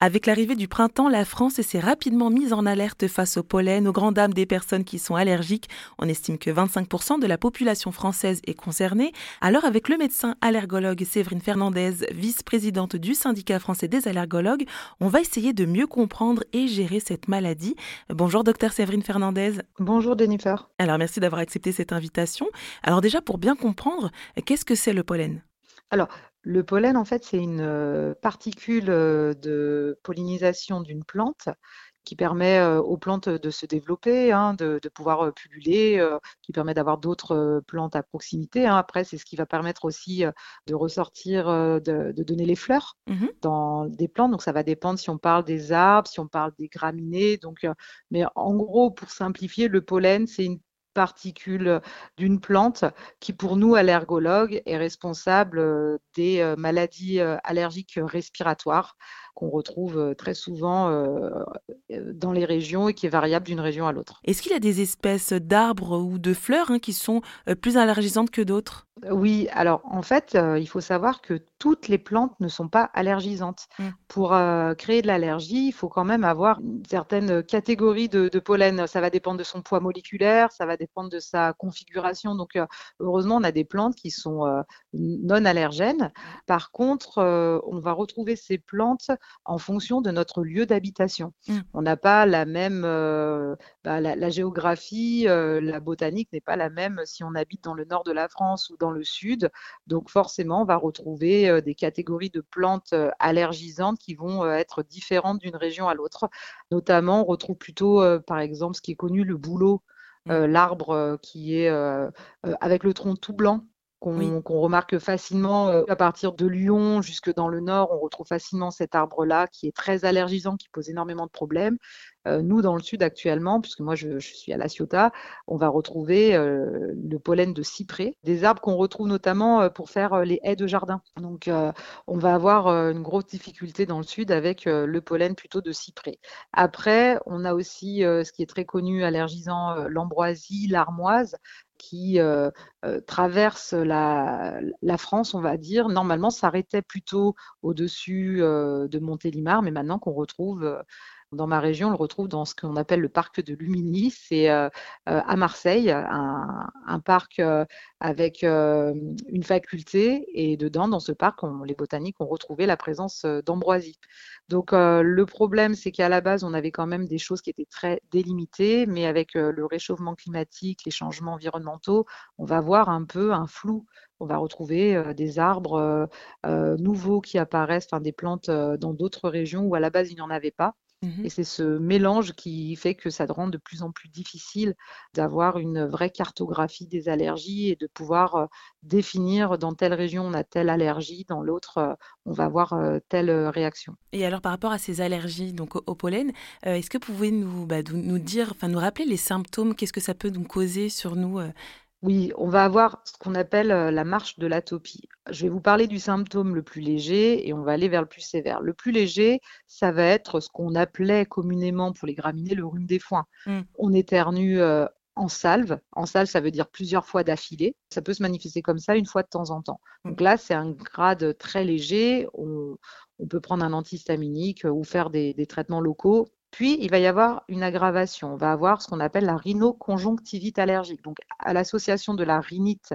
Avec l'arrivée du printemps, la France s'est rapidement mise en alerte face au pollen, aux grandes dames des personnes qui sont allergiques. On estime que 25% de la population française est concernée. Alors avec le médecin allergologue Séverine Fernandez, vice-présidente du syndicat français des allergologues, on va essayer de mieux comprendre et gérer cette maladie. Bonjour docteur Séverine Fernandez. Bonjour Jennifer. Alors merci d'avoir accepté cette invitation. Alors déjà pour bien comprendre, qu'est-ce que c'est le pollen? Alors, le pollen, en fait, c'est une particule de pollinisation d'une plante qui permet aux plantes de se développer, hein, de, pouvoir pulluler, qui permet d'avoir d'autres plantes à proximité. Hein. Après, c'est ce qui va permettre aussi de ressortir, de, donner les fleurs mmh dans des plantes. Donc, ça va dépendre si on parle des arbres, si on parle des graminées. Donc, mais en gros, pour simplifier, le pollen, c'est une particule d'une plante qui, pour nous, allergologues, est responsable euh, des euh, maladies euh, allergiques respiratoires qu'on retrouve très souvent dans les régions et qui est variable d'une région à l'autre. Est-ce qu'il y a des espèces d'arbres ou de fleurs hein, qui sont plus allergisantes que d'autres? Oui, alors en fait, il faut savoir que toutes les plantes ne sont pas allergisantes. Mmh. Pour créer de l'allergie, il faut quand même avoir une certaine catégorie de, pollen. Ça va dépendre de son poids moléculaire, ça va dépendre de sa configuration. Donc heureusement, on a des plantes qui sont non allergènes. Par contre, on va retrouver ces plantes en fonction de notre lieu d'habitation. Mmh. On n'a pas la même, bah, la, géographie, la botanique n'est pas la même si on habite dans le nord de la France ou dans le sud. Donc forcément, on va retrouver euh, des catégories de plantes euh, allergisantes qui vont euh, être différentes d'une région à l'autre. Notamment, on retrouve plutôt, par exemple, ce qui est connu, le bouleau, mmh. l'arbre qui est avec le tronc tout blanc qu'on remarque facilement à partir de Lyon jusque dans le nord. On retrouve facilement cet arbre-là qui est très allergisant, qui pose énormément de problèmes. nous, dans le sud actuellement, puisque moi je, suis à La Ciotat, on va retrouver le pollen de cyprès, des arbres qu'on retrouve notamment pour faire les haies de jardin. Donc on va avoir une grosse difficulté dans le sud avec le pollen plutôt de cyprès. Après, on a aussi ce qui est très connu allergisant, l'ambroisie, l'armoise qui euh, euh, traverse la, France, on va dire. Normalement, s'arrêtait plutôt au-dessus euh, de Montélimar, mais maintenant qu'on retrouve dans ma région, on le retrouve dans ce qu'on appelle le parc de Lumini. C'est à Marseille, un, parc avec une faculté. Et dedans, dans ce parc, les botaniques ont retrouvé la présence d'ambroisie. Donc le problème, c'est qu'à la base, on avait quand même des choses qui étaient très délimitées, mais avec le réchauffement climatique, les changements environnementaux, on va voir un peu un flou on va retrouver des arbres nouveaux qui apparaissent, enfin des plantes dans d'autres régions où à la base il n'y en avait pas. Mmh et c'est ce mélange qui fait que ça rend de plus en plus difficile d'avoir une vraie cartographie des allergies et de pouvoir définir dans telle région on a telle allergie, dans l'autre on va avoir telle réaction. Et alors par rapport à ces allergies donc au, pollen, est-ce que vous pouvez nous, bah, nous dire, enfin nous rappeler les symptômes, qu'est-ce que ça peut nous causer sur nous oui, on va avoir ce qu'on appelle la marche de l'atopie. Je vais vous parler du symptôme le plus léger et on va aller vers le plus sévère. Le plus léger, ça va être ce qu'on appelait communément pour les graminées le rhume des foins. Mmh. On éternue en salve. En salve, ça veut dire plusieurs fois d'affilée. Ça peut se manifester comme ça une fois de temps en temps. Mmh. Donc là, c'est un grade très léger. On, peut prendre un antihistaminique ou faire des traitements locaux puis, il va y avoir une aggravation. On va avoir ce qu'on appelle la rhinoconjonctivite allergique. Donc, à l'association de la rhinite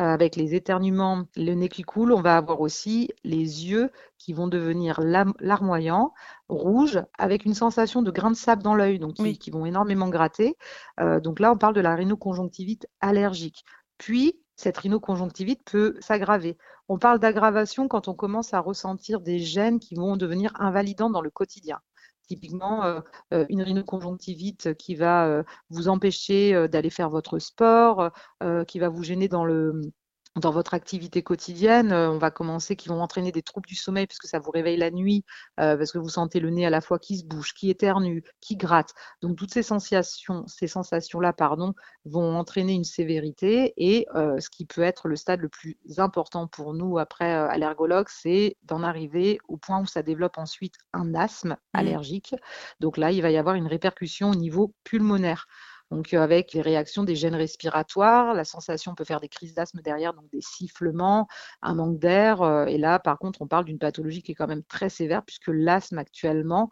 euh, avec les éternuements, le nez qui coule, on va avoir aussi les yeux qui vont devenir larmoyants, rouges, avec une sensation de grains de sable dans l'œil, donc qui, vont énormément gratter. Euh, donc là, on parle de la rhinoconjonctivite allergique. Puis, cette rhinoconjonctivite peut s'aggraver. On parle d'aggravation quand on commence à ressentir des gènes qui vont devenir invalidants dans le quotidien. Typiquement, euh, euh, une rhinoconjonctivite qui va euh, vous empêcher d'aller faire votre sport, qui va vous gêner dans le dans votre activité quotidienne, euh, on va commencer qui vont entraîner des troubles du sommeil parce que ça vous réveille la nuit, euh, parce que vous sentez le nez à la fois qui se bouge, qui éternue, qui gratte. Donc toutes ces sensations, ces sensations-là, pardon, vont entraîner une sévérité et euh, ce qui peut être le stade le plus important pour nous après allergologue, c'est d'en arriver au point où ça développe ensuite un asthme mmh. allergique. Donc là, il va y avoir une répercussion au niveau pulmonaire. Donc avec les réactions des gènes respiratoires, la sensation peut faire des crises d'asthme derrière, donc des sifflements, un manque d'air. et là, par contre, on parle d'une pathologie qui est quand même très sévère puisque l'asthme actuellement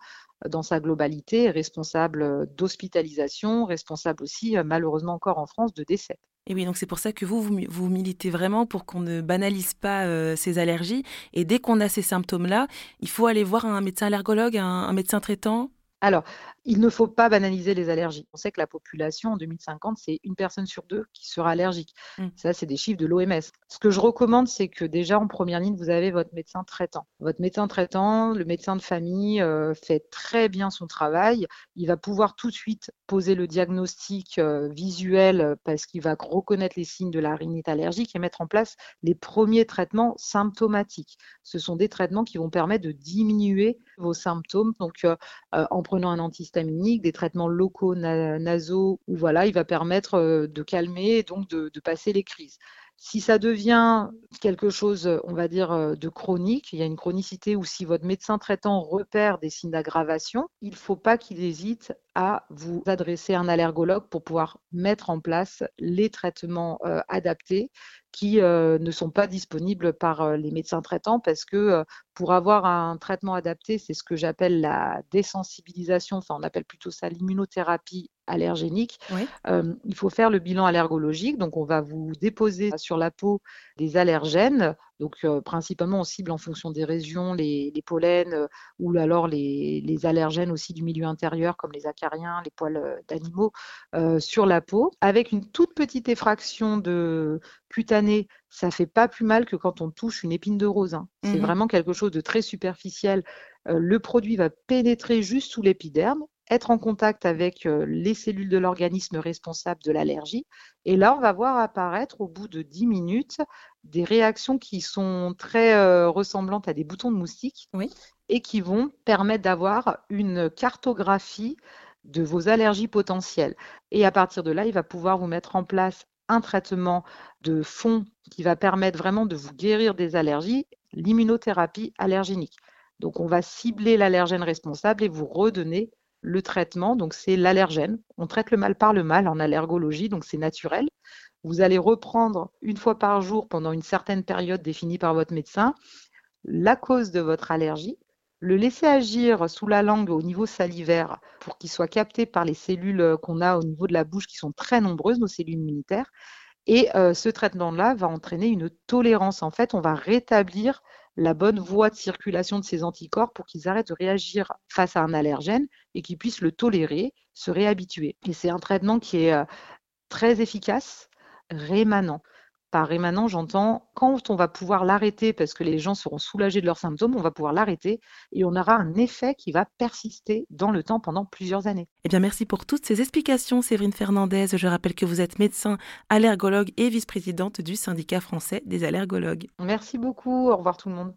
dans sa globalité est responsable d'hospitalisation, responsable aussi malheureusement encore en France de décès. Et oui, donc c'est pour ça que vous, vous, militez vraiment pour qu'on ne banalise pas euh, ces allergies. Et dès qu'on a ces symptômes-là, il faut aller voir un médecin allergologue, un médecin traitant? Alors, il ne faut pas banaliser les allergies. On sait que la population en 2050, c'est une personne sur deux qui sera allergique. Mmh. Ça, c'est des chiffres de l'OMS. Ce que je recommande, c'est que déjà en première ligne, vous avez votre médecin traitant. Votre médecin traitant, le médecin de famille, euh, fait très bien son travail. Il va pouvoir tout de suite poser le diagnostic euh, visuel parce qu'il va reconnaître les signes de la rhinite allergique et mettre en place les premiers traitements symptomatiques. Ce sont des traitements qui vont permettre de diminuer vos symptômes. Donc, euh, en prenant un des traitements locaux nasaux, où voilà, il va permettre euh, de calmer et donc de, passer les crises. Si ça devient quelque chose, on va dire, euh, de chronique, il y a une chronicité ou si votre médecin traitant repère des signes d'aggravation, il ne faut pas qu'il hésite à vous adresser à un allergologue pour pouvoir mettre en place les traitements euh, adaptés qui euh, ne sont pas disponibles par euh, les médecins traitants parce que pour avoir un traitement adapté, c'est ce que j'appelle la désensibilisation, enfin on appelle plutôt ça l'immunothérapie allergénique. il faut faire le bilan allergologique, donc on va vous déposer sur la peau des allergènes donc, euh, principalement, on cible en fonction des régions les, pollens euh, ou alors les, allergènes aussi du milieu intérieur, comme les acariens, les poils euh, d'animaux, sur la peau. Avec une toute petite effraction de cutanée, ça fait pas plus mal que quand on touche une épine de rose. Hein. C'est mmh vraiment quelque chose de très superficiel. le produit va pénétrer juste sous l'épiderme être en contact avec les cellules de l'organisme responsable de l'allergie. Et là, on va voir apparaître au bout de 10 minutes des réactions qui sont très ressemblantes à des boutons de moustique et qui vont permettre d'avoir une cartographie de vos allergies potentielles. Et à partir de là, il va pouvoir vous mettre en place un traitement de fond qui va permettre vraiment de vous guérir des allergies, l'immunothérapie allergénique. Donc, on va cibler l'allergène responsable et vous redonner le traitement, donc c'est l'allergène. On traite le mal par le mal en allergologie, donc c'est naturel. Vous allez reprendre une fois par jour pendant une certaine période définie par votre médecin la cause de votre allergie, le laisser agir sous la langue au niveau salivaire pour qu'il soit capté par les cellules qu'on a au niveau de la bouche qui sont très nombreuses, nos cellules immunitaires. Et euh, ce traitement-là va entraîner une tolérance. En fait, on va rétablir la bonne voie de circulation de ces anticorps pour qu'ils arrêtent de réagir face à un allergène et qu'ils puissent le tolérer, se réhabituer. Et c'est un traitement qui est euh, très efficace, rémanent. Par rémanent, j'entends quand on va pouvoir l'arrêter parce que les gens seront soulagés de leurs symptômes, on va pouvoir l'arrêter et on aura un effet qui va persister dans le temps pendant plusieurs années. Eh bien, merci pour toutes ces explications, Séverine Fernandez. Je rappelle que vous êtes médecin allergologue et vice-présidente du syndicat français des allergologues. Merci beaucoup. Au revoir tout le monde.